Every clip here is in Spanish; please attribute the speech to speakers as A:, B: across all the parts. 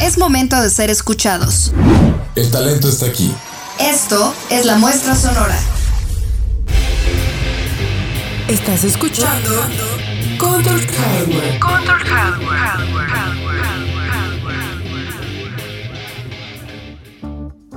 A: Es momento de ser escuchados.
B: El talento está aquí.
A: Esto es la muestra sonora.
C: Estás escuchando Control Hardware.
A: Control Hardware.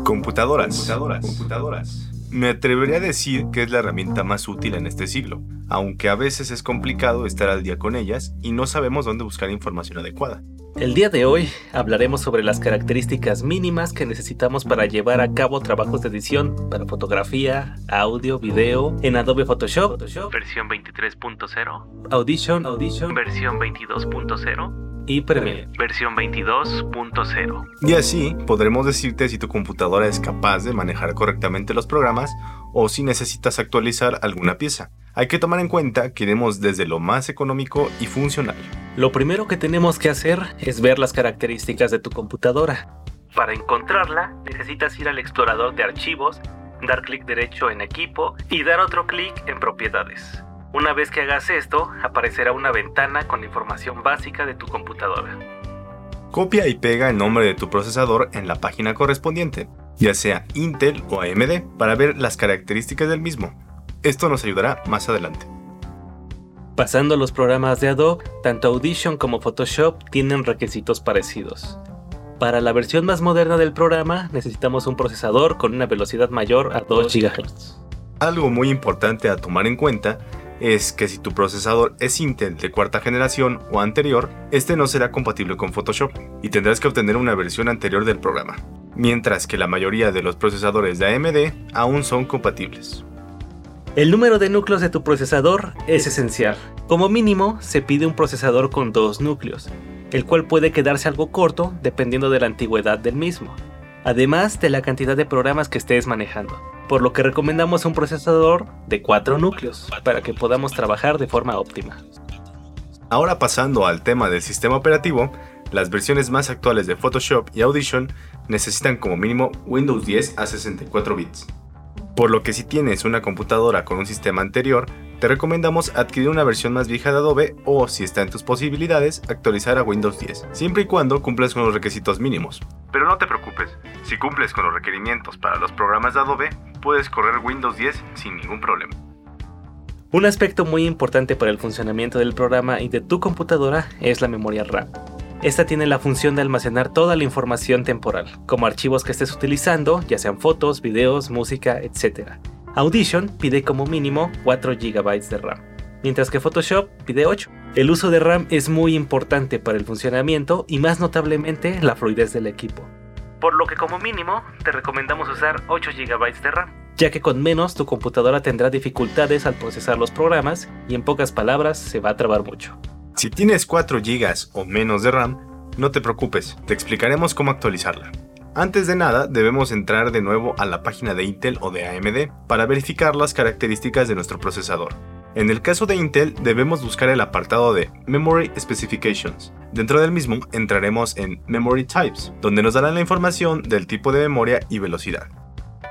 D: Computadoras. Computadoras. Computadoras. Me atrevería a decir que es la herramienta más útil en este siglo, aunque a veces es complicado estar al día con ellas y no sabemos dónde buscar información adecuada.
E: El día de hoy hablaremos sobre las características mínimas que necesitamos para llevar a cabo trabajos de edición para fotografía, audio, video en Adobe Photoshop, versión 23.0, Audition, Audition. Versión 22.0 y Premiere, versión 22.0.
D: Y así podremos decirte si tu computadora es capaz de manejar correctamente los programas o si necesitas actualizar alguna pieza. Hay que tomar en cuenta que iremos desde lo más económico y funcional.
E: Lo primero que tenemos que hacer es ver las características de tu computadora. Para encontrarla, necesitas ir al explorador de archivos, dar clic derecho en equipo y dar otro clic en propiedades. Una vez que hagas esto, aparecerá una ventana con información básica de tu computadora.
D: Copia y pega el nombre de tu procesador en la página correspondiente, ya sea Intel o AMD, para ver las características del mismo. Esto nos ayudará más adelante.
E: Pasando a los programas de Adobe, tanto Audition como Photoshop tienen requisitos parecidos. Para la versión más moderna del programa necesitamos un procesador con una velocidad mayor a 2 GHz.
D: Algo muy importante a tomar en cuenta es que si tu procesador es Intel de cuarta generación o anterior, este no será compatible con Photoshop y tendrás que obtener una versión anterior del programa, mientras que la mayoría de los procesadores de AMD aún son compatibles.
E: El número de núcleos de tu procesador es esencial. Como mínimo, se pide un procesador con dos núcleos, el cual puede quedarse algo corto dependiendo de la antigüedad del mismo, además de la cantidad de programas que estés manejando por lo que recomendamos un procesador de 4 núcleos para que podamos trabajar de forma óptima.
D: Ahora pasando al tema del sistema operativo, las versiones más actuales de Photoshop y Audition necesitan como mínimo Windows 10 a 64 bits. Por lo que si tienes una computadora con un sistema anterior, te recomendamos adquirir una versión más vieja de Adobe o, si está en tus posibilidades, actualizar a Windows 10, siempre y cuando cumplas con los requisitos mínimos. Pero no te preocupes, si cumples con los requerimientos para los programas de Adobe, puedes correr Windows 10 sin ningún problema.
E: Un aspecto muy importante para el funcionamiento del programa y de tu computadora es la memoria RAM. Esta tiene la función de almacenar toda la información temporal, como archivos que estés utilizando, ya sean fotos, videos, música, etc. Audition pide como mínimo 4 GB de RAM, mientras que Photoshop pide 8. El uso de RAM es muy importante para el funcionamiento y más notablemente la fluidez del equipo. Por lo que como mínimo te recomendamos usar 8 GB de RAM, ya que con menos tu computadora tendrá dificultades al procesar los programas y en pocas palabras se va a trabar mucho.
D: Si tienes 4 GB o menos de RAM, no te preocupes, te explicaremos cómo actualizarla. Antes de nada, debemos entrar de nuevo a la página de Intel o de AMD para verificar las características de nuestro procesador. En el caso de Intel, debemos buscar el apartado de Memory Specifications. Dentro del mismo entraremos en Memory Types, donde nos darán la información del tipo de memoria y velocidad.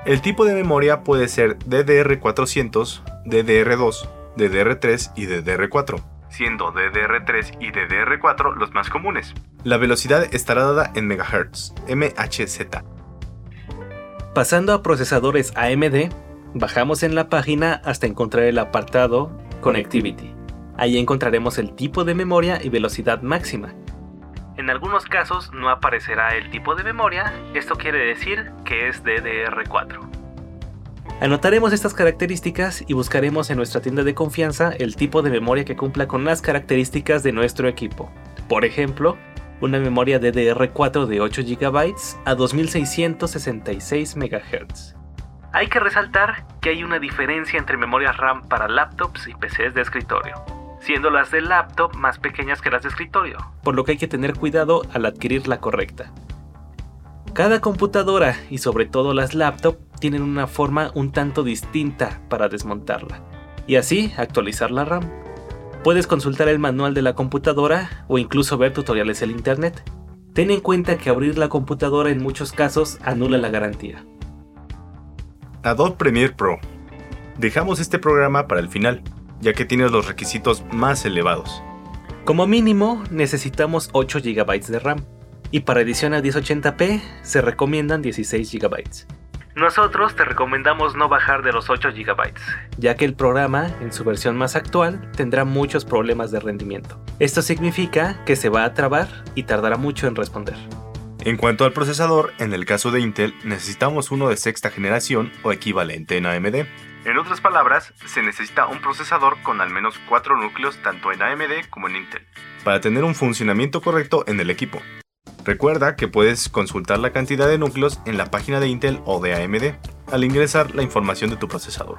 D: El tipo de memoria puede ser DDR400, DDR2, DDR3 y DDR4 siendo DDR3 y DDR4 los más comunes. La velocidad estará dada en MHz, MHz.
E: Pasando a procesadores AMD, bajamos en la página hasta encontrar el apartado Connectivity. Ahí encontraremos el tipo de memoria y velocidad máxima. En algunos casos no aparecerá el tipo de memoria, esto quiere decir que es DDR4. Anotaremos estas características y buscaremos en nuestra tienda de confianza el tipo de memoria que cumpla con las características de nuestro equipo. Por ejemplo, una memoria DDR4 de 8 GB a 2666 MHz. Hay que resaltar que hay una diferencia entre memorias RAM para laptops y PCs de escritorio, siendo las de laptop más pequeñas que las de escritorio, por lo que hay que tener cuidado al adquirir la correcta. Cada computadora y sobre todo las laptops tienen una forma un tanto distinta para desmontarla y así actualizar la RAM. Puedes consultar el manual de la computadora o incluso ver tutoriales en internet. Ten en cuenta que abrir la computadora en muchos casos anula la garantía.
D: Adobe Premiere Pro. Dejamos este programa para el final, ya que tiene los requisitos más elevados.
E: Como mínimo necesitamos 8 GB de RAM Y para edición a 1080p se recomiendan 16 GB. Nosotros te recomendamos no bajar de los 8 GB, ya que el programa, en su versión más actual, tendrá muchos problemas de rendimiento. Esto significa que se va a trabar y tardará mucho en responder.
D: En cuanto al procesador, en el caso de Intel necesitamos uno de sexta generación o equivalente en AMD. En otras palabras, se necesita un procesador con al menos 4 núcleos tanto en AMD como en Intel, para tener un funcionamiento correcto en el equipo. Recuerda que puedes consultar la cantidad de núcleos en la página de Intel o de AMD al ingresar la información de tu procesador.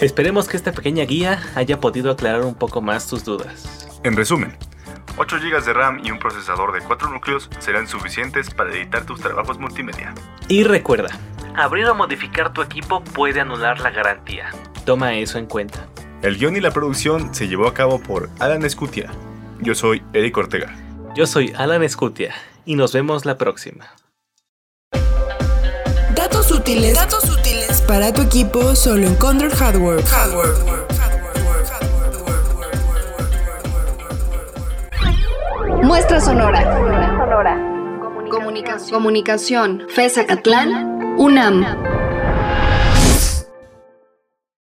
E: Esperemos que esta pequeña guía haya podido aclarar un poco más tus dudas.
D: En resumen, 8 GB de RAM y un procesador de 4 núcleos serán suficientes para editar tus trabajos multimedia.
E: Y recuerda, abrir o modificar tu equipo puede anular la garantía. Toma eso en cuenta.
D: El guion y la producción se llevó a cabo por Alan Scutia. Yo soy Eric Ortega.
E: Yo soy Alan Scutia y nos vemos la próxima.
C: Datos útiles. Datos útiles para tu equipo solo en Condor Hardware. Hardware.
A: Muestra sonora. Comunicación. Comunicación. FESA Catlán. UNAM.